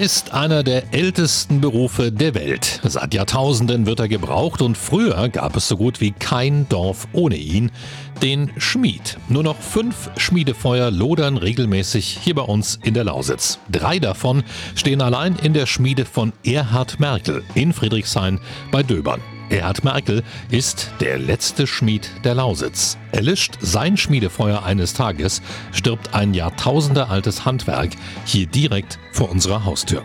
Ist einer der ältesten Berufe der Welt. Seit Jahrtausenden wird er gebraucht und früher gab es so gut wie kein Dorf ohne ihn, den Schmied. Nur noch fünf Schmiedefeuer lodern regelmäßig hier bei uns in der Lausitz. Drei davon stehen allein in der Schmiede von Erhard Merkel in Friedrichshain bei Döbern. Erhard Merkel ist der letzte Schmied der Lausitz. Erlischt sein Schmiedefeuer eines Tages, stirbt ein jahrtausendealtes Handwerk hier direkt vor unserer Haustür.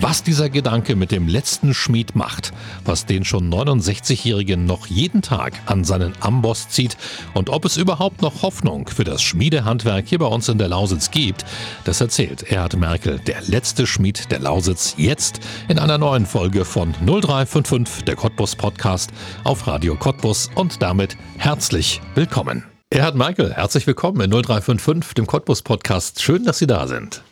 Was dieser Gedanke mit dem letzten Schmied macht, was den schon 69-Jährigen noch jeden Tag an seinen Amboss zieht und ob es überhaupt noch Hoffnung für das Schmiedehandwerk hier bei uns in der Lausitz gibt, das erzählt Erhard Merkel, der letzte Schmied der Lausitz, jetzt in einer neuen Folge von 0355, der Cottbus Podcast auf Radio Cottbus und damit herzlich willkommen. Erhard Merkel, herzlich willkommen in 0355, dem Cottbus Podcast. Schön, dass Sie da sind.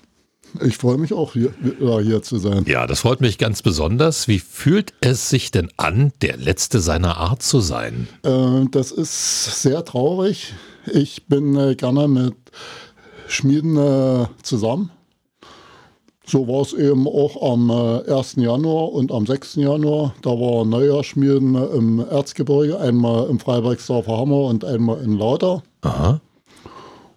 Ich freue mich auch, hier, hier zu sein. Ja, das freut mich ganz besonders. Wie fühlt es sich denn an, der Letzte seiner Art zu sein? Äh, das ist sehr traurig. Ich bin äh, gerne mit Schmieden äh, zusammen. So war es eben auch am 1. Januar und am 6. Januar. Da war Neujahrsschmieden im Erzgebirge, einmal im Freibergsdorfer Hammer und einmal in Lauter. Aha.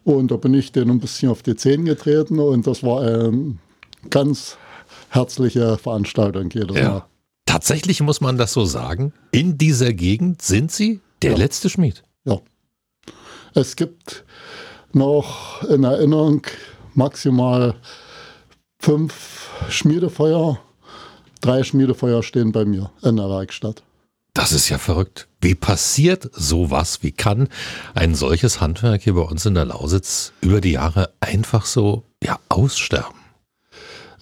Und da bin ich denen ein bisschen auf die Zehen getreten und das war eine ganz herzliche Veranstaltung jedes ja. Mal. Tatsächlich muss man das so sagen. In dieser Gegend sind Sie der Ja. letzte Schmied. Ja. Es gibt noch in Erinnerung maximal fünf Schmiedefeuer. Drei Schmiedefeuer stehen bei mir in der Werkstatt. Das ist ja verrückt. Wie passiert sowas? Wie kann ein solches Handwerk hier bei uns in der Lausitz über die Jahre einfach so ja, aussterben?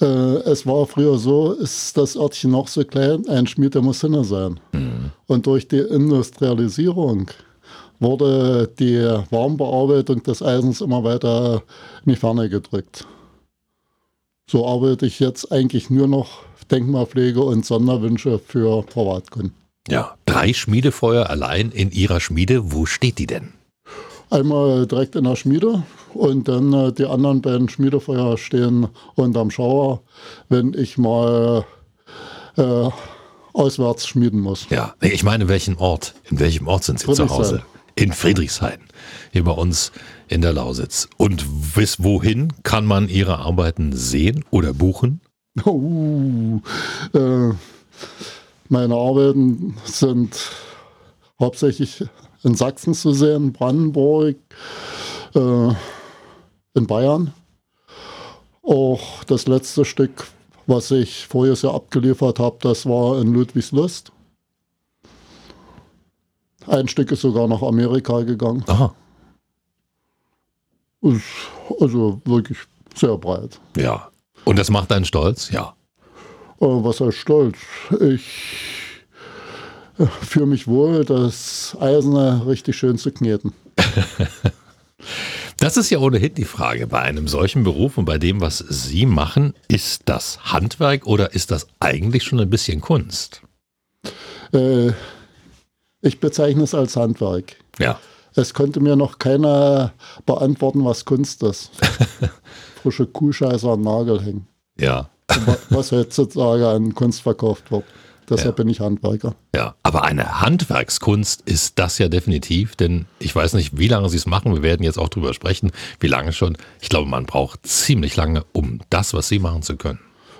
Äh, es war früher so, ist das Örtchen noch so klein, ein Schmied, der muss hinne sein. Und durch die Industrialisierung wurde die Warmbearbeitung des Eisens immer weiter in die Ferne gedrückt. So arbeite ich jetzt eigentlich nur noch Denkmalpflege und Sonderwünsche für Privatkunden. Ja, drei Schmiedefeuer allein in Ihrer Schmiede. Wo steht die denn? Einmal direkt in der Schmiede und dann äh, die anderen beiden Schmiedefeuer stehen unterm Schauer, wenn ich mal äh, auswärts schmieden muss. Ja, ich meine, welchen Ort? In welchem Ort sind Sie zu. Hause? In Friedrichshain. Hier bei uns in der Lausitz. Und bis wohin kann man Ihre Arbeiten sehen oder buchen? Uh, äh, meine Arbeiten sind hauptsächlich in Sachsen zu sehen, Brandenburg, äh, in Bayern. Auch das letzte Stück, was ich voriges Jahr abgeliefert habe, das war in Ludwigslust. Ein Stück ist sogar nach Amerika gegangen. Aha. Ist also wirklich sehr breit. Ja. Und das macht einen stolz? Ja. Äh, was heißt stolz? Ich äh, fühle mich wohl, das Eisene richtig schön zu kneten. Das ist ja ohnehin die Frage. Bei einem solchen Beruf und bei dem, was Sie machen, ist das Handwerk oder ist das eigentlich schon ein bisschen Kunst? Äh, ich bezeichne es als Handwerk. Ja. Es konnte mir noch keiner beantworten, was Kunst ist. Frische Kuhscheiße am Nagel hängen. Ja. Wa- Was heutzutage an Kunst verkauft wird. Deshalb Ja. bin ich Handwerker. Ja, aber eine Handwerkskunst ist das ja definitiv, denn ich weiß nicht, wie lange Sie es machen. Wir werden jetzt auch drüber sprechen, wie lange schon. Ich glaube, man braucht ziemlich lange, um das, was Sie machen zu können.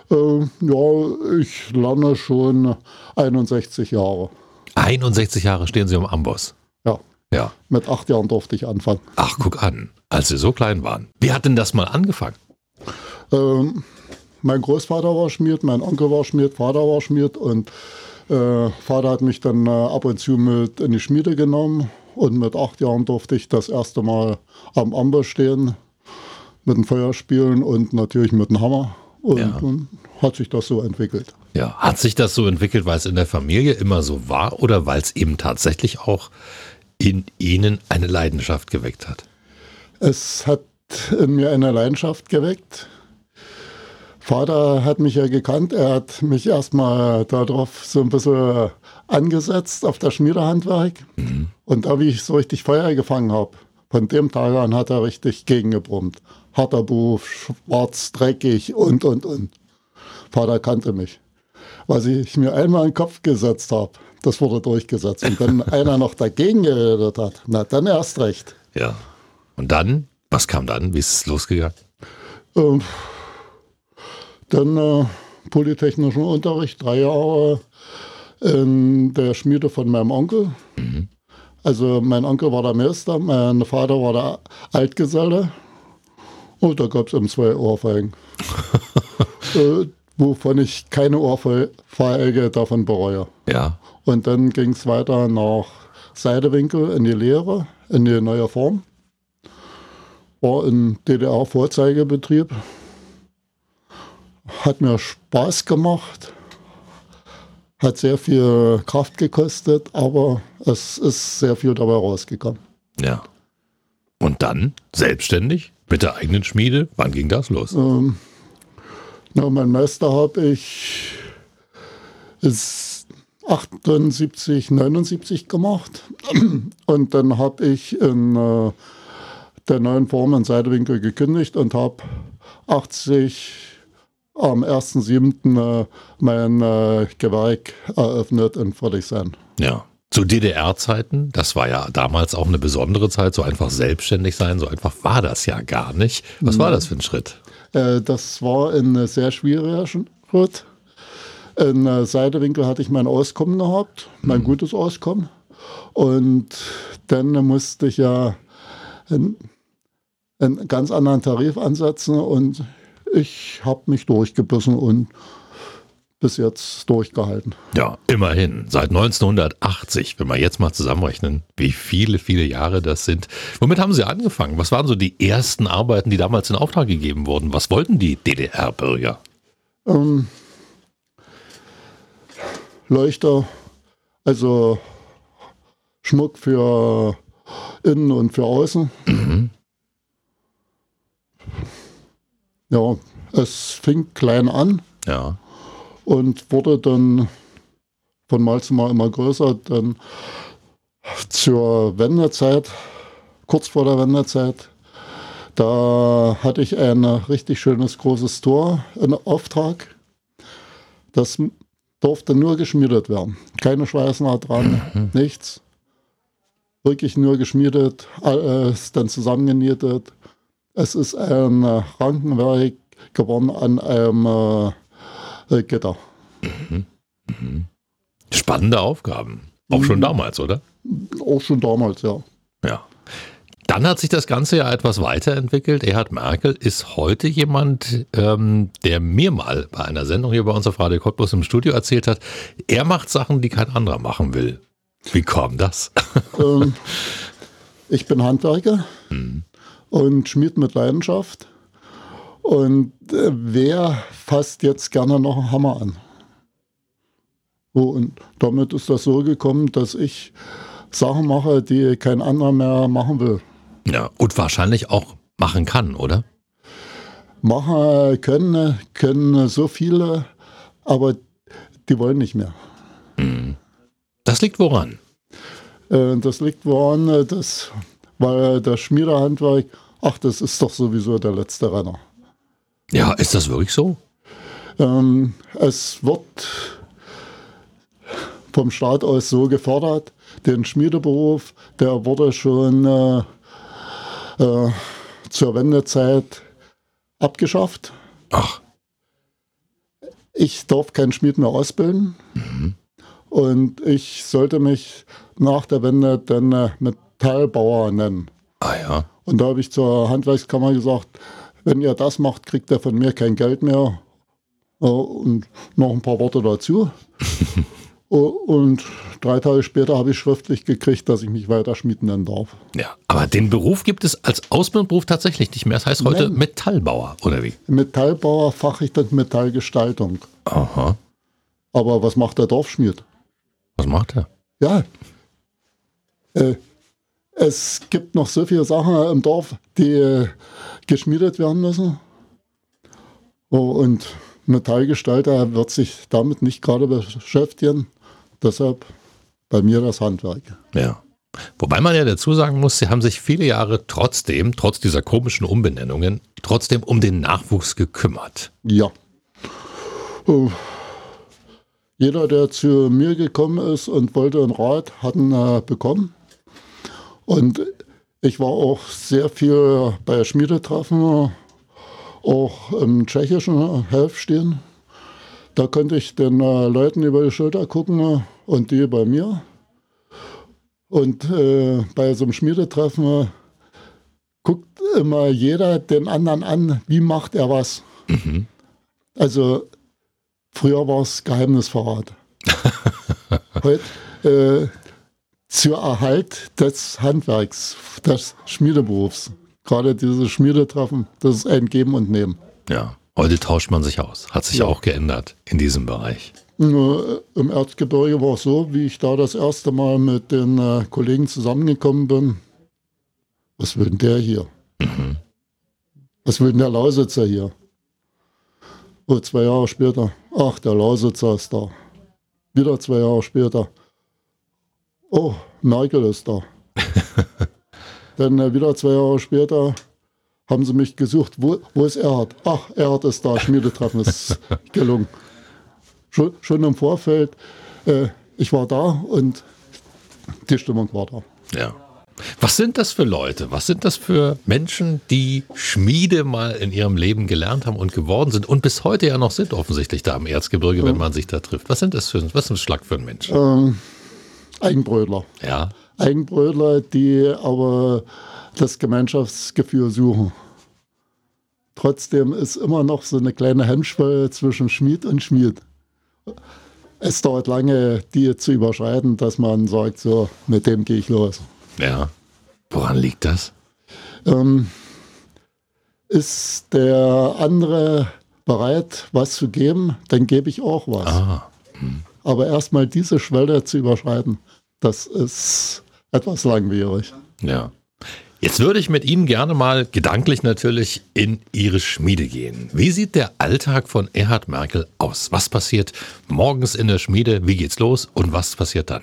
Äh, ja, ich lerne schon 61 Jahre. 61 Jahre stehen Sie am Amboss. Ja, Ja. mit acht Jahren durfte ich anfangen. Ach, guck an, als Sie so klein waren. Wie hat denn das mal angefangen? Ähm, mein Großvater war Schmied, mein Onkel war Schmied, Vater war Schmied und äh, Vater hat mich dann äh, ab und zu mit in die Schmiede genommen und mit acht Jahren durfte ich das erste Mal am Amboss stehen, mit dem Feuer spielen und natürlich mit dem Hammer und Ja. dann hat sich das so entwickelt. Ja, hat sich das so entwickelt, weil es in der Familie immer so war oder weil es eben tatsächlich auch in Ihnen eine Leidenschaft geweckt hat? Es hat in mir eine Leidenschaft geweckt. Vater hat mich ja gekannt. Er hat mich erstmal darauf so ein bisschen angesetzt auf das Schmiedehandwerk. Mhm. Und da, wie ich so richtig Feuer gefangen habe, von dem Tag an hat er richtig gegengebrummt. Harter Beruf, schwarz, dreckig und, und, und. Vater kannte mich. Was ich mir einmal in den Kopf gesetzt habe, das wurde durchgesetzt. Und wenn einer noch dagegen geredet hat, na dann erst recht. Ja. Und dann, was kam dann? Wie ist es losgegangen? Ähm, dann äh, polytechnischen Unterricht, drei Jahre in der Schmiede von meinem Onkel. Mhm. Also mein Onkel war der Meister, mein Vater war der Altgeselle. Und da gab es eben zwei Ohrfeigen. äh, wovon ich keine Ohrfeige davon bereue. Ja. Und dann ging es weiter nach Seidewinkel in die Lehre, in die neue Form. War ein DDR-Vorzeigebetrieb. Hat mir Spaß gemacht. Hat sehr viel Kraft gekostet, aber es ist sehr viel dabei rausgekommen. Ja. Und dann selbstständig mit der eigenen Schmiede? Wann ging das los? Ähm, na, mein Meister habe ich ist 78, 79 gemacht. Und dann habe ich in äh, der neuen Form in Seidewinkel gekündigt und habe 80 am 1.7. Äh, mein äh, Gewerk eröffnet in Friedrichshain. Ja. Zu DDR-Zeiten, das war ja damals auch eine besondere Zeit, so einfach selbstständig sein, so einfach war das ja gar nicht. Was war das für ein Schritt? Äh, das war ein sehr schwieriger Schritt. In Seidewinkel hatte ich mein Auskommen gehabt, mein mhm. gutes Auskommen. Und dann musste ich ja einen, einen ganz anderen Tarif ansetzen und ich habe mich durchgebissen und bis jetzt durchgehalten. Ja, immerhin. Seit 1980, wenn wir jetzt mal zusammenrechnen, wie viele, viele Jahre das sind. Womit haben Sie angefangen? Was waren so die ersten Arbeiten, die damals in Auftrag gegeben wurden? Was wollten die DDR-Bürger? Ähm, Leuchter, also Schmuck für innen und für außen. Mhm. Ja, es fing klein an. Ja. Und wurde dann von Mal zu Mal immer größer. Dann zur Wendezeit, kurz vor der Wendezeit, da hatte ich ein richtig schönes großes Tor in Auftrag. Das durfte nur geschmiedet werden. Keine Schweißnaht dran, mhm. nichts. Wirklich nur geschmiedet, alles dann zusammengenietet. Es ist ein Rankenwerk geworden an einem äh, Gitter. Mhm. Mhm. Spannende Aufgaben. Auch schon mhm. damals, oder? Auch schon damals, ja. Ja. Dann hat sich das Ganze ja etwas weiterentwickelt. Erhard Merkel ist heute jemand, ähm, der mir mal bei einer Sendung hier bei uns auf Radio Cottbus im Studio erzählt hat, er macht Sachen, die kein anderer machen will. Wie kam das? Ähm, ich bin Handwerker. Mhm und schmiert mit Leidenschaft. Und äh, wer fasst jetzt gerne noch einen Hammer an? So, und damit ist das so gekommen, dass ich Sachen mache, die kein anderer mehr machen will. Ja, und wahrscheinlich auch machen kann, oder? Machen können, können so viele, aber die wollen nicht mehr. Hm. Das liegt woran? Äh, das liegt woran, dass, weil das Schmiedehandwerk ach, das ist doch sowieso der letzte Renner. Ja, ist das wirklich so? Ähm, es wird vom Staat aus so gefördert, den Schmiedeberuf, der wurde schon äh, äh, zur Wendezeit abgeschafft. Ach. Ich darf keinen Schmied mehr ausbilden. Mhm. Und ich sollte mich nach der Wende dann äh, Metallbauer nennen. Ah ja. Und da habe ich zur Handwerkskammer gesagt, wenn ihr das macht, kriegt ihr von mir kein Geld mehr. Und noch ein paar Worte dazu. Und drei Tage später habe ich schriftlich gekriegt, dass ich mich weiter schmieden nennen darf. Ja, aber den Beruf gibt es als Ausbildungsberuf tatsächlich nicht mehr. Das heißt heute Nein. Metallbauer, oder wie? Metallbauer, Fachrichter Metallgestaltung. Aha. Aber was macht der Dorfschmied? Was macht er? Ja. Äh, es gibt noch so viele Sachen im Dorf, die geschmiedet werden müssen. Oh, und Metallgestalter wird sich damit nicht gerade beschäftigen. Deshalb bei mir das Handwerk. Ja. Wobei man ja dazu sagen muss, sie haben sich viele Jahre trotzdem, trotz dieser komischen Umbenennungen, trotzdem um den Nachwuchs gekümmert. Ja. Oh. Jeder, der zu mir gekommen ist und wollte einen Rat, hat ihn äh, bekommen. Und ich war auch sehr viel bei Schmiedetreffen, auch im tschechischen Helfstehen. Da konnte ich den äh, Leuten über die Schulter gucken und die bei mir. Und äh, bei so einem Schmiedetreffen guckt immer jeder den anderen an, wie macht er was. Mhm. Also früher war es Geheimnisverrat. Heute äh, zur Erhalt des Handwerks, des Schmiedeberufs. Gerade diese Schmiedetreffen, das ist ein Geben und Nehmen. Ja, heute tauscht man sich aus. Hat sich ja. auch geändert in diesem Bereich. Im Erzgebirge war es so, wie ich da das erste Mal mit den äh, Kollegen zusammengekommen bin. Was will denn der hier? Mhm. Was will denn der Lausitzer hier? Oh, zwei Jahre später, ach, der Lausitzer ist da. Wieder zwei Jahre später, oh, Merkel ist da. Dann äh, wieder zwei Jahre später haben sie mich gesucht, wo, wo ist Erhard? Ach, Erhard ist da, Schmiedetreffen ist gelungen schon, schon im Vorfeld, äh, ich war da und die Stimmung war da. Ja. Was sind das für Leute? Was sind das für Menschen, die Schmiede mal in ihrem Leben gelernt haben und geworden sind und bis heute ja noch sind, offensichtlich da im Erzgebirge, ja. wenn man sich da trifft? Was sind das für, was ist ein Schlag für ein Mensch? Ähm, Eigenbrötler. Ja. Eigenbrötler, die aber das Gemeinschaftsgefühl suchen. Trotzdem ist immer noch so eine kleine Hemmschwelle zwischen Schmied und Schmied es dauert lange, die zu überschreiten, dass man sagt, so, mit dem gehe ich los. Ja. Woran liegt das? Ähm, ist der andere bereit, was zu geben, dann gebe ich auch was. Ah. Hm. Aber erstmal diese Schwelle zu überschreiten, das ist etwas langwierig. Ja. Jetzt würde ich mit Ihnen gerne mal gedanklich natürlich in Ihre Schmiede gehen. Wie sieht der Alltag von Erhard Merkel aus? Was passiert morgens in der Schmiede? Wie geht's los und was passiert dann?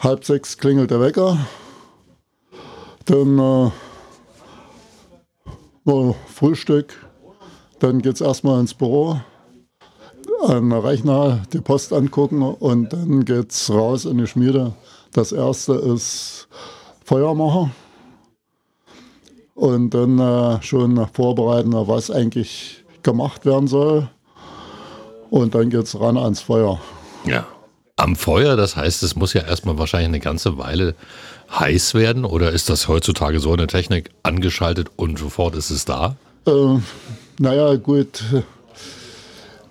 Halb sechs klingelt der Wecker. Dann äh, Frühstück. Dann geht es erstmal ins Büro, an den Rechner, die Post angucken und dann geht es raus in die Schmiede. Das erste ist Feuer machen und dann äh, schon vorbereiten, was eigentlich gemacht werden soll. Und dann geht es ran ans Feuer. Ja. Am Feuer, das heißt, es muss ja erstmal wahrscheinlich eine ganze Weile heiß werden oder ist das heutzutage so eine Technik angeschaltet und sofort ist es da? Äh, naja, gut.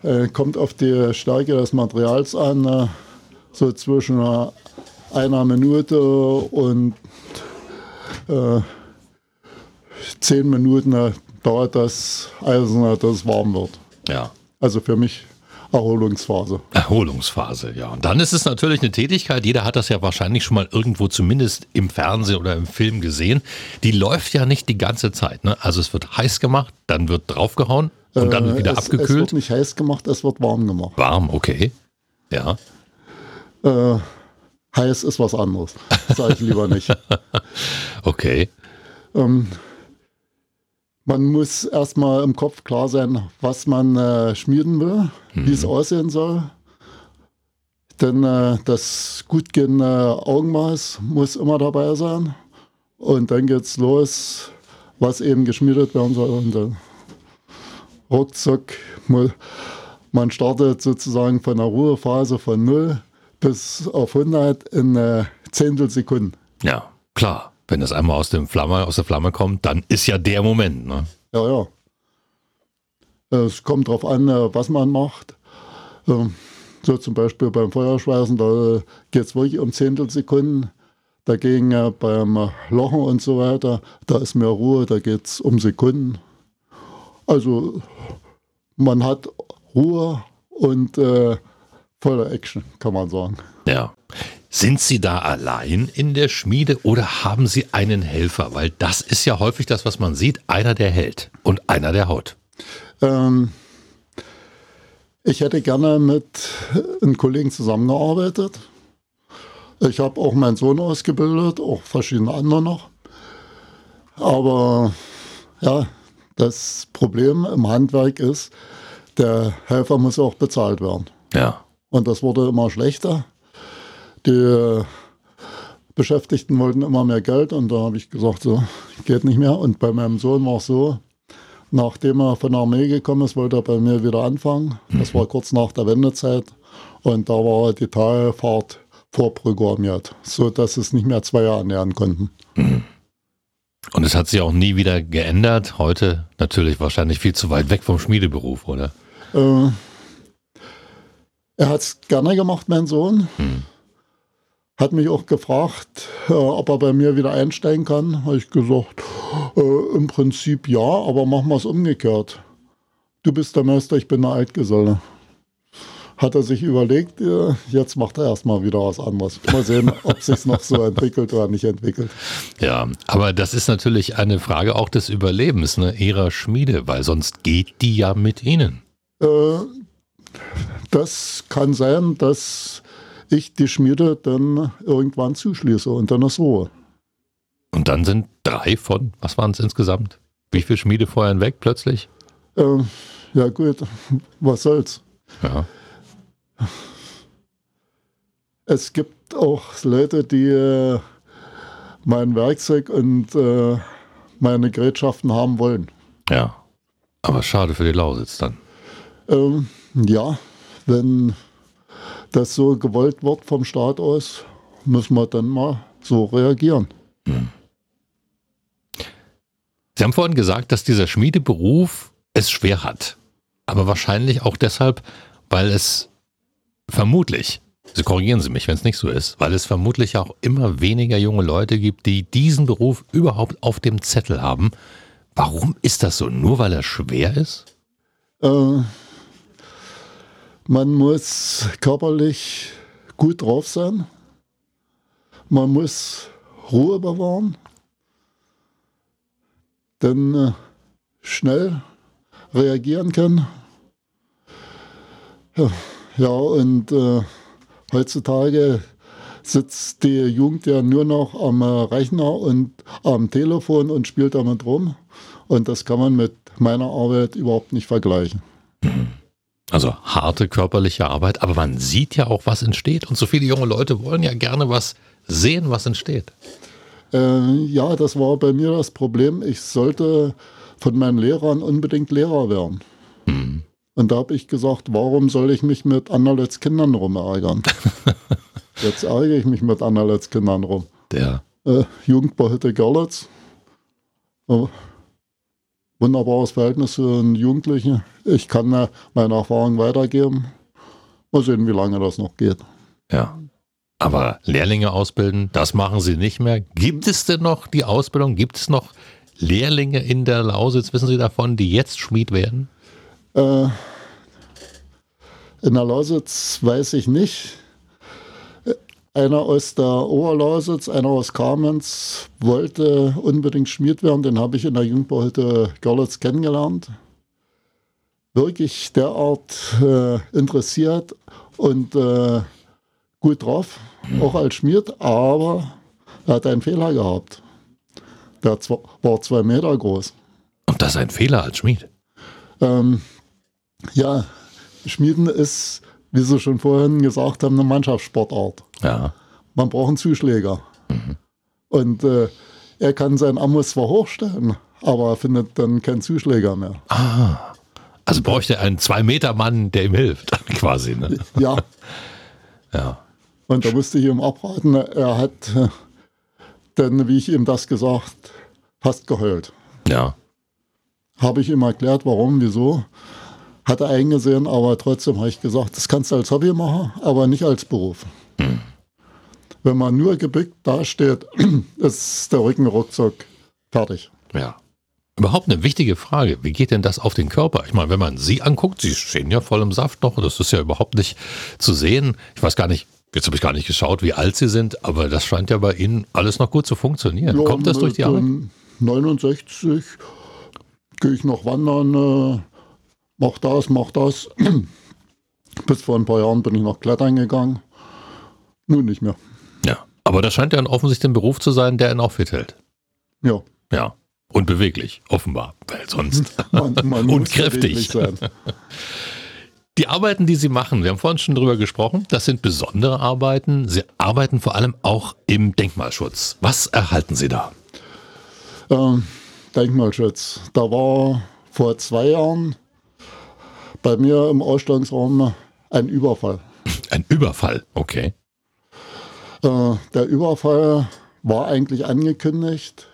Äh, kommt auf die Stärke des Materials an. Äh, so zwischen einer Minute und äh, zehn Minuten dauert das Eisen, dass es warm wird. Ja. Also für mich Erholungsphase. Erholungsphase, ja. Und dann ist es natürlich eine Tätigkeit, jeder hat das ja wahrscheinlich schon mal irgendwo zumindest im Fernsehen oder im Film gesehen. Die läuft ja nicht die ganze Zeit. Ne? Also es wird heiß gemacht, dann wird draufgehauen und äh, dann wird wieder es, abgekühlt. Es wird nicht heiß gemacht, es wird warm gemacht. Warm, okay. Ja. Äh, heiß ist was anderes. Sage ich lieber nicht. okay. Ähm, man muss erstmal im Kopf klar sein, was man äh, schmieden will, mhm. wie es aussehen soll. Denn äh, das gut gehende Augenmaß muss immer dabei sein. Und dann geht es los, was eben geschmiedet werden soll. Und äh, ruckzuck, man startet sozusagen von der Ruhephase von 0 bis auf 100 in äh, Zehntelsekunden. Ja, klar. Wenn das einmal aus, dem Flamme, aus der Flamme kommt, dann ist ja der Moment. Ne? Ja, ja. Es kommt darauf an, äh, was man macht. Ähm, so zum Beispiel beim Feuerschweißen, da geht es wirklich um Zehntelsekunden. Dagegen äh, beim Lochen und so weiter, da ist mehr Ruhe, da geht es um Sekunden. Also man hat Ruhe und äh, voller Action, kann man sagen. Ja. Sind Sie da allein in der Schmiede oder haben Sie einen Helfer? Weil das ist ja häufig das, was man sieht. Einer, der hält und einer, der haut. Ähm, ich hätte gerne mit einem Kollegen zusammengearbeitet. Ich habe auch meinen Sohn ausgebildet, auch verschiedene andere noch. Aber ja, das Problem im Handwerk ist, der Helfer muss auch bezahlt werden. Ja. Und das wurde immer schlechter. Die Beschäftigten wollten immer mehr Geld und da habe ich gesagt, so geht nicht mehr. Und bei meinem Sohn war es so, nachdem er von der Armee gekommen ist, wollte er bei mir wieder anfangen. Das war kurz nach der Wendezeit und da war die Talfahrt vorprogrammiert, sodass es nicht mehr zwei Jahre nähern konnten. Und es hat sich auch nie wieder geändert. Heute natürlich wahrscheinlich viel zu weit weg vom Schmiedeberuf, oder? Äh, er hat es gerne gemacht, mein Sohn. Hm. Hat mich auch gefragt, äh, ob er bei mir wieder einsteigen kann. Habe ich gesagt, äh, im Prinzip ja, aber machen wir es umgekehrt. Du bist der Meister, ich bin der Altgeselle. Hat er sich überlegt, äh, jetzt macht er erstmal wieder was anderes. Mal sehen, ob sich noch so entwickelt oder nicht entwickelt. Ja, aber das ist natürlich eine Frage auch des Überlebens ne, ihrer Schmiede, weil sonst geht die ja mit ihnen. Äh, das kann sein, dass ich die Schmiede dann irgendwann zuschließe und dann ist Ruhe. Und dann sind drei von, was waren es insgesamt? Wie viele Schmiede vorher weg plötzlich? Äh, ja gut, was soll's. Ja. Es gibt auch Leute, die äh, mein Werkzeug und äh, meine Gerätschaften haben wollen. Ja. Aber schade für die Lausitz dann. Ähm, ja, wenn das so gewollt wird vom Staat aus, müssen wir dann mal so reagieren. Sie haben vorhin gesagt, dass dieser Schmiedeberuf es schwer hat. Aber wahrscheinlich auch deshalb, weil es vermutlich, Sie korrigieren Sie mich, wenn es nicht so ist, weil es vermutlich auch immer weniger junge Leute gibt, die diesen Beruf überhaupt auf dem Zettel haben. Warum ist das so? Nur weil er schwer ist? Äh, man muss körperlich gut drauf sein. Man muss Ruhe bewahren. Dann äh, schnell reagieren können. Ja, und äh, heutzutage sitzt die Jugend ja nur noch am Rechner und am Telefon und spielt damit rum. Und das kann man mit meiner Arbeit überhaupt nicht vergleichen. Also harte körperliche Arbeit, aber man sieht ja auch, was entsteht. Und so viele junge Leute wollen ja gerne was sehen, was entsteht. Äh, ja, das war bei mir das Problem. Ich sollte von meinen Lehrern unbedingt Lehrer werden. Hm. Und da habe ich gesagt, warum soll ich mich mit Anderletz Kindern rumärgern? Jetzt ärgere ich mich mit Anderletz Kindern rum. Der. Äh, Jugendbauhütte Görlitz. Äh, wunderbares Verhältnis zu den Jugendlichen. Ich kann meine Erfahrung weitergeben. Mal sehen, wie lange das noch geht. Ja. Aber Lehrlinge ausbilden, das machen Sie nicht mehr. Gibt es denn noch die Ausbildung? Gibt es noch Lehrlinge in der Lausitz, wissen Sie davon, die jetzt Schmied werden? Äh, in der Lausitz weiß ich nicht. Einer aus der Oberlausitz, einer aus Kamenz wollte unbedingt Schmied werden. Den habe ich in der Jugendbauhütte Görlitz kennengelernt. Wirklich derart äh, interessiert und äh, gut drauf, auch als Schmied, aber er hat einen Fehler gehabt. Der war zwei Meter groß. Und das ist ein Fehler als Schmied? Ähm, ja, Schmieden ist, wie Sie schon vorhin gesagt haben, eine Mannschaftssportart. Ja. Man braucht einen Zuschläger. Mhm. Und äh, er kann seinen Ammus zwar hochstellen, aber er findet dann keinen Zuschläger mehr. Ah. Also bräuchte er einen Zwei-Meter-Mann, der ihm hilft, quasi. Ne? Ja. ja. Und da musste ich ihm abraten, er hat äh, dann, wie ich ihm das gesagt, fast geheult. Ja. Habe ich ihm erklärt, warum, wieso. Hat er eingesehen, aber trotzdem habe ich gesagt, das kannst du als Hobby machen, aber nicht als Beruf. Hm. Wenn man nur gebückt dasteht, ist der Rücken ruckzuck fertig. Ja. Überhaupt eine wichtige Frage. Wie geht denn das auf den Körper? Ich meine, wenn man Sie anguckt, Sie stehen ja voll im Saft noch. Das ist ja überhaupt nicht zu sehen. Ich weiß gar nicht, jetzt habe ich gar nicht geschaut, wie alt Sie sind, aber das scheint ja bei Ihnen alles noch gut zu funktionieren. Ja, Kommt das durch die Arbeit? 69 gehe ich noch wandern, mach das, mach das. Bis vor ein paar Jahren bin ich noch klettern gegangen. Nun nicht mehr. Ja. Aber das scheint ja offensichtlich ein Beruf zu sein, der ihn auch fit hält. Ja. Ja. Und beweglich, offenbar. Weil sonst. Man, man Und kräftig. Sein. Die Arbeiten, die Sie machen, wir haben vorhin schon drüber gesprochen, das sind besondere Arbeiten. Sie arbeiten vor allem auch im Denkmalschutz. Was erhalten Sie da? Ähm, Denkmalschutz. Da war vor zwei Jahren bei mir im Ausstellungsraum ein Überfall. Ein Überfall, okay. Äh, der Überfall war eigentlich angekündigt.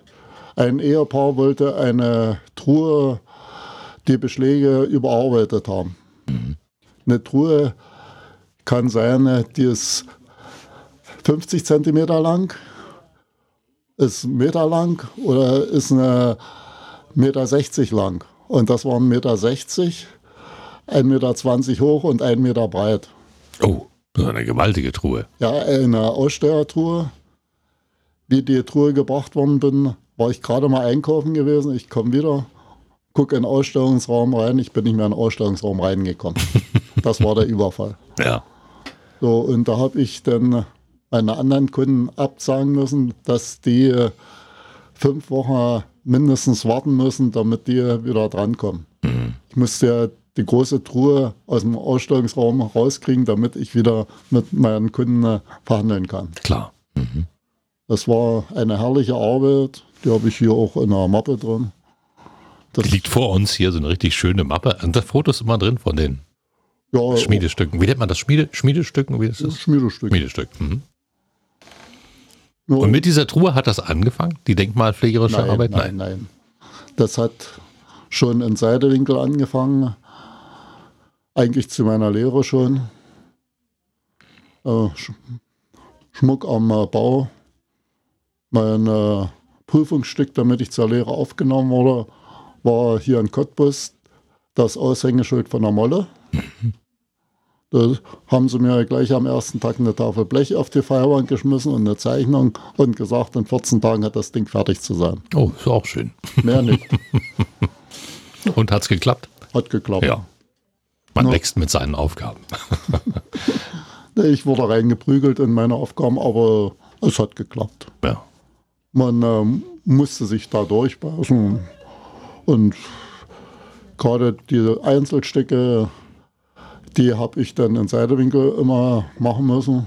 Ein Ehepaar wollte eine Truhe, die Beschläge überarbeitet haben. Eine Truhe kann sein, die ist 50 Zentimeter lang, ist einen Meter lang oder ist eine Meter 60 lang. Und das waren Meter 60, 1,20 Meter hoch und 1 Meter breit. Oh, das ist eine gewaltige Truhe. Ja, eine Ausstellertruhe. Wie die Truhe gebracht worden bin, war ich gerade mal einkaufen gewesen. Ich komme wieder, gucke in den Ausstellungsraum rein. Ich bin nicht mehr in den Ausstellungsraum reingekommen. Das war der Überfall. Ja. So, und da habe ich dann meine anderen Kunden absagen müssen, dass die fünf Wochen mindestens warten müssen, damit die wieder drankommen. Ich musste ja die große Truhe aus dem Ausstellungsraum rauskriegen, damit ich wieder mit meinen Kunden äh, verhandeln kann. Klar. Das war eine herrliche Arbeit, die habe ich hier auch in der Mappe drin. Das, Die liegt vor uns hier so eine richtig schöne Mappe. Und da Fotos immer drin von den ja, Schmiedestücken. Wie nennt man das? Schmiede, Schmiedestücken? Wie ist das? Schmiedestück. Schmiedestück. Mhm. Ja, Und mit dieser Truhe hat das angefangen, die denkmalpflegerische nein, Arbeit? nein, nein. Das hat schon in Seidewinkel angefangen. Eigentlich zu meiner Lehre schon. Äh, Sch Schmuck am äh, Bau. Mein äh, Prüfungsstück, damit ich zur Lehre aufgenommen wurde, war hier in Cottbus das Aushängeschild von der Molle. Da haben sie mir gleich am ersten Tag eine Tafel Blech auf die Feuerwand geschmissen und eine Zeichnung und gesagt, in 14 Tagen hat das Ding fertig zu sein. Oh, ist auch schön. Mehr nicht. Und hat's geklappt? Hat geklappt. Ja. Man Ja. wächst mit seinen Aufgaben. Ich wurde reingeprügelt in meine Aufgaben, aber es hat geklappt. Ja. Man ähm, musste sich da durchbeißen. Und gerade diese Einzelstücke, die habe ich dann in Seidewinkel immer machen müssen.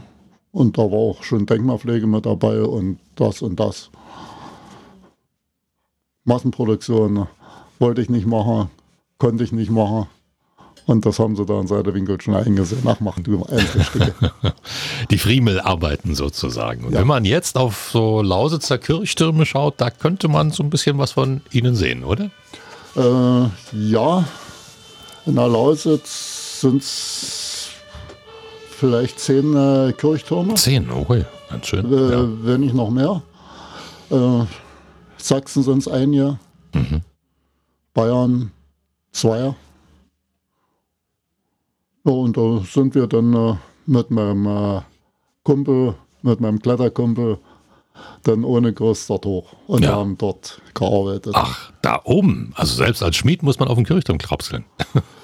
Und da war auch schon Denkmalpflege mit dabei und das und das. Massenproduktion wollte ich nicht machen, konnte ich nicht machen. Und das haben sie da in Seidewinkel schon eingesehen. Ach, mach du Einzelstücke. Die Friemelarbeiten sozusagen. Und Ja. wenn man jetzt auf so Lausitzer Kirchtürme schaut, da könnte man so ein bisschen was von ihnen sehen, oder? Äh, ja, in der Lausitz sind es vielleicht zehn äh, Kirchtürme, Zehn, okay, ganz schön. äh, ja. wenn nicht noch mehr. Äh, Sachsen sind es einige, Mhm. Bayern zwei. Ja, und da sind wir dann äh, mit meinem äh, Kumpel, mit meinem Kletterkumpel, dann ohne Gerüst dort hoch und Ja. haben dort gearbeitet. Ach, da oben. Also selbst als Schmied muss man auf den Kirchturm krapseln.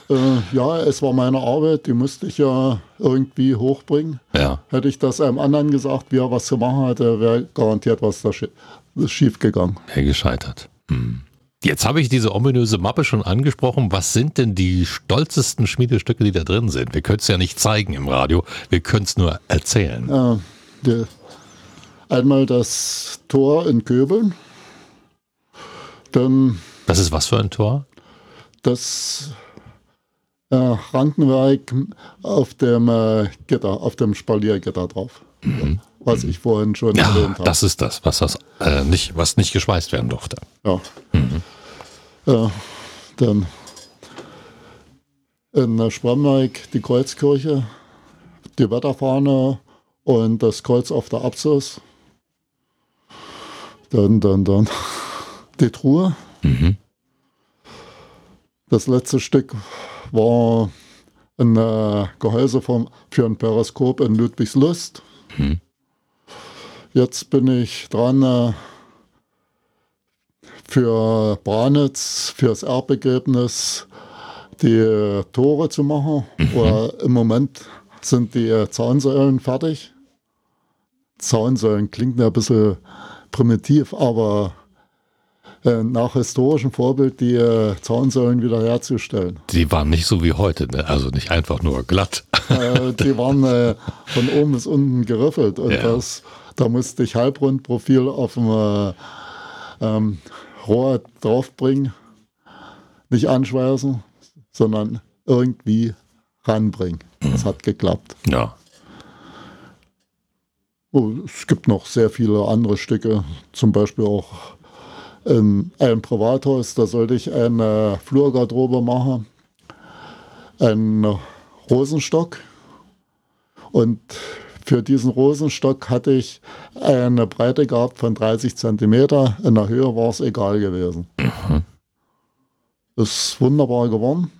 Äh, ja, es war meine Arbeit, die musste ich ja irgendwie hochbringen. Ja. Hätte ich das einem anderen gesagt, wie er was zu machen hatte, wäre garantiert was da schi schief gegangen. Wäre gescheitert. Hm. Jetzt habe ich diese ominöse Mappe schon angesprochen. Was sind denn die stolzesten Schmiedestücke, die da drin sind? Wir können es ja nicht zeigen im Radio, wir können es nur erzählen. Äh, die, einmal das Tor in Köbeln, dann Das ist was für ein Tor? das äh, Rankenwerk auf dem äh, Gitter, auf dem Spaliergitter drauf. Was ich vorhin schon Ja, erwähnt habe. das ist das, was, das äh, nicht, was nicht geschweißt werden durfte. Ja. Äh, dann in Spremberg die Kreuzkirche, die Wetterfahne und das Kreuz auf der Apsis. Dann, dann, dann die Truhe. Das letzte Stück war ein äh, Gehäuse vom, für ein Periskop in Ludwigslust. Jetzt bin ich dran, äh, für Branitz, fürs Erbbegräbnis, die Tore zu machen. Mhm. Im Moment sind die Zaunsäulen fertig. Zaunsäulen klingt ein bisschen primitiv, aber äh, nach historischem Vorbild die äh, Zaunsäulen wiederherzustellen. Die waren nicht so wie heute, ne? also nicht einfach nur glatt. Äh, die waren äh, von oben bis unten geriffelt und ja. das, da musste ich Halbrundprofil auf dem äh, ähm, Rohr draufbringen, nicht anschweißen, sondern irgendwie ranbringen. Das hat geklappt. Ja. Es gibt noch sehr viele andere Stücke, zum Beispiel auch in einem Privathaus, da sollte ich eine Flurgarderobe machen, einen Rosenstock. Und für diesen Rosenstock hatte ich eine Breite gehabt von 30 cm. In der Höhe war es egal gewesen. Mhm. Ist wunderbar geworden.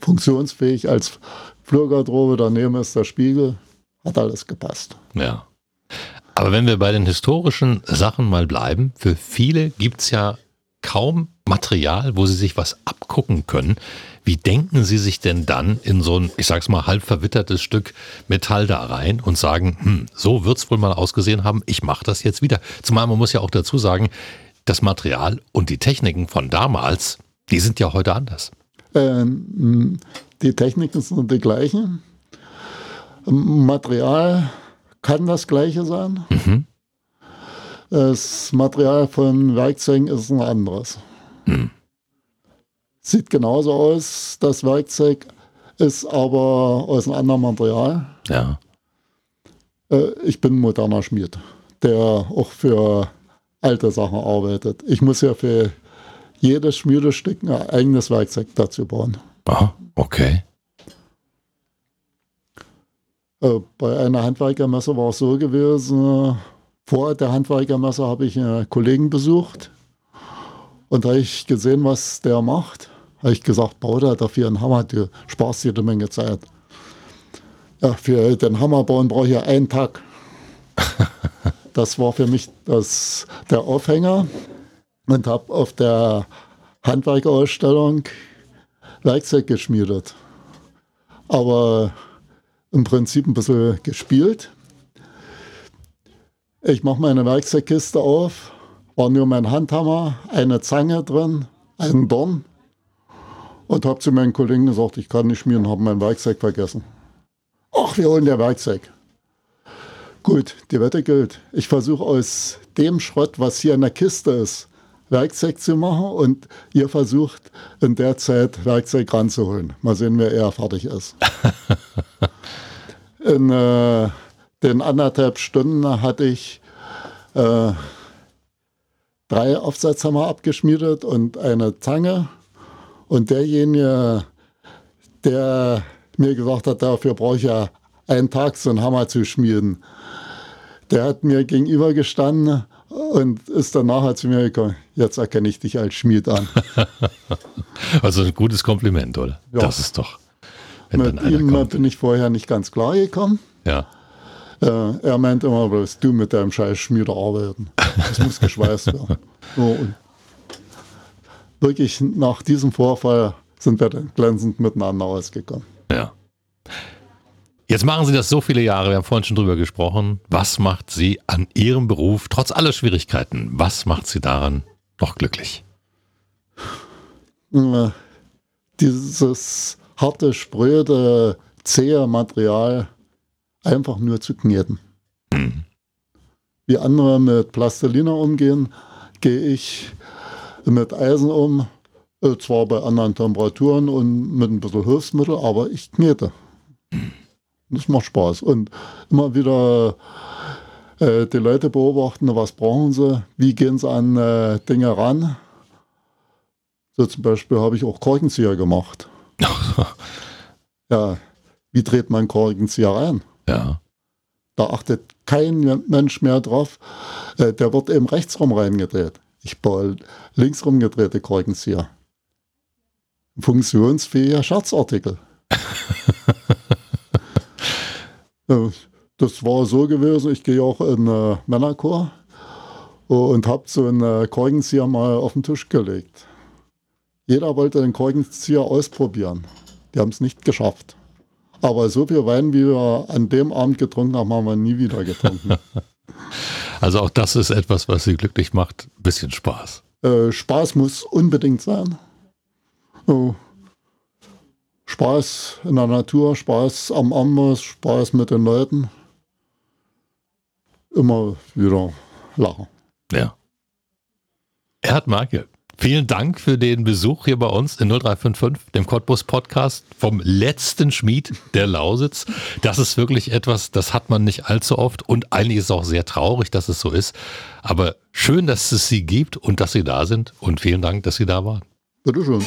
Funktionsfähig als Flurgarderobe. Daneben ist der Spiegel. Hat alles gepasst. Ja. Aber wenn wir bei den historischen Sachen mal bleiben, für viele gibt es ja kaum Material, wo sie sich was abgucken können. Wie denken Sie sich denn dann in so ein, ich sag's mal, halb verwittertes Stück Metall da rein und sagen, hm, so wird's wohl mal ausgesehen haben, ich mache das jetzt wieder. Zumal man muss ja auch dazu sagen, das Material und die Techniken von damals, die sind ja heute anders. Ähm, die Techniken sind die gleichen. Material kann das gleiche sein. Mhm. Das Material von Werkzeugen ist ein anderes. Mhm. Sieht genauso aus, das Werkzeug ist aber aus einem anderen Material. Ja. Äh, ich bin ein moderner Schmied, der auch für alte Sachen arbeitet. Ich muss ja für jedes Schmiedestück ein eigenes Werkzeug dazu bauen. Aha, okay. Äh, bei einer Handwerkermesse war es so gewesen, vor der Handwerkermesse habe ich einen Kollegen besucht und da habe ich gesehen, was der macht. Habe ich gesagt, bau da dafür einen Hammer, du sparst dir eine Menge Zeit. Ja, für den Hammer bauen brauche ich ja einen Tag. Das war für mich das, der Aufhänger und habe auf der Handwerkerausstellung Werkzeug geschmiedet. Aber im Prinzip ein bisschen gespielt. Ich mache meine Werkzeugkiste auf, war nur mein Handhammer, eine Zange drin, ein Dorn und habe zu meinen Kollegen gesagt, ich kann nicht schmieren, habe mein Werkzeug vergessen. Ach, wir holen der Werkzeug. Gut, die Wette gilt. Ich versuche aus dem Schrott, was hier in der Kiste ist, Werkzeug zu machen und ihr versucht in der Zeit Werkzeug ranzuholen. Mal sehen, wer eher fertig ist. In äh, den anderthalb Stunden hatte ich äh, drei Aufsatzhammer abgeschmiedet und eine Zange. Und derjenige, der mir gesagt hat, dafür brauche ich ja einen Tag, so einen Hammer zu schmieden, der hat mir gegenüber gestanden und ist dann nachher zu mir gekommen, jetzt erkenne ich dich als Schmied an. also ein gutes Kompliment, oder? Ja. Das ist doch. Mit ihm kommt. bin ich vorher nicht ganz klar gekommen. Ja. Äh, er meint immer, was du mit deinem scheiß Schmieder arbeiten. Das muss geschweißt werden. So, und wirklich nach diesem Vorfall sind wir dann glänzend miteinander ausgekommen. Ja. Jetzt machen Sie das so viele Jahre, wir haben vorhin schon drüber gesprochen. Was macht Sie an Ihrem Beruf, trotz aller Schwierigkeiten, was macht Sie daran noch glücklich? Äh, dieses harte, spröde, zähe Material einfach nur zu kneten. Mhm. Wie andere mit Plastilina umgehen, gehe ich mit Eisen um, äh, zwar bei anderen Temperaturen und mit ein bisschen Hilfsmittel, aber ich knete. Das macht Spaß. Und immer wieder äh, die Leute beobachten, was brauchen sie, wie gehen sie an äh, Dinge ran. So zum Beispiel habe ich auch Korkenzieher gemacht. ja, wie dreht man Korkenzieher ein? Ja. Da achtet kein Mensch mehr drauf. Äh, der wird eben rechtsrum reingedreht. Ich baue linksrum gedrehte Korkenzieher. Funktionsfähiger Scherzartikel. das war so gewesen, ich gehe auch in äh, Männerchor und habe so einen Korkenzieher mal auf den Tisch gelegt. Jeder wollte den Korkenzieher ausprobieren. Die haben es nicht geschafft. Aber so viel Wein, wie wir an dem Abend getrunken haben, haben wir nie wieder getrunken. also auch das ist etwas, was Sie glücklich macht. Ein bisschen Spaß. Äh, Spaß muss unbedingt sein. Oh. Spaß in der Natur, Spaß am Amboss, Spaß mit den Leuten. Immer wieder lachen. Ja. Erhard Marke, vielen Dank für den Besuch hier bei uns in 0355, dem Cottbus Podcast vom letzten Schmied der Lausitz. Das ist wirklich etwas, das hat man nicht allzu oft und eigentlich ist es auch sehr traurig, dass es so ist. Aber schön, dass es Sie gibt und dass Sie da sind und vielen Dank, dass Sie da waren. Bitteschön.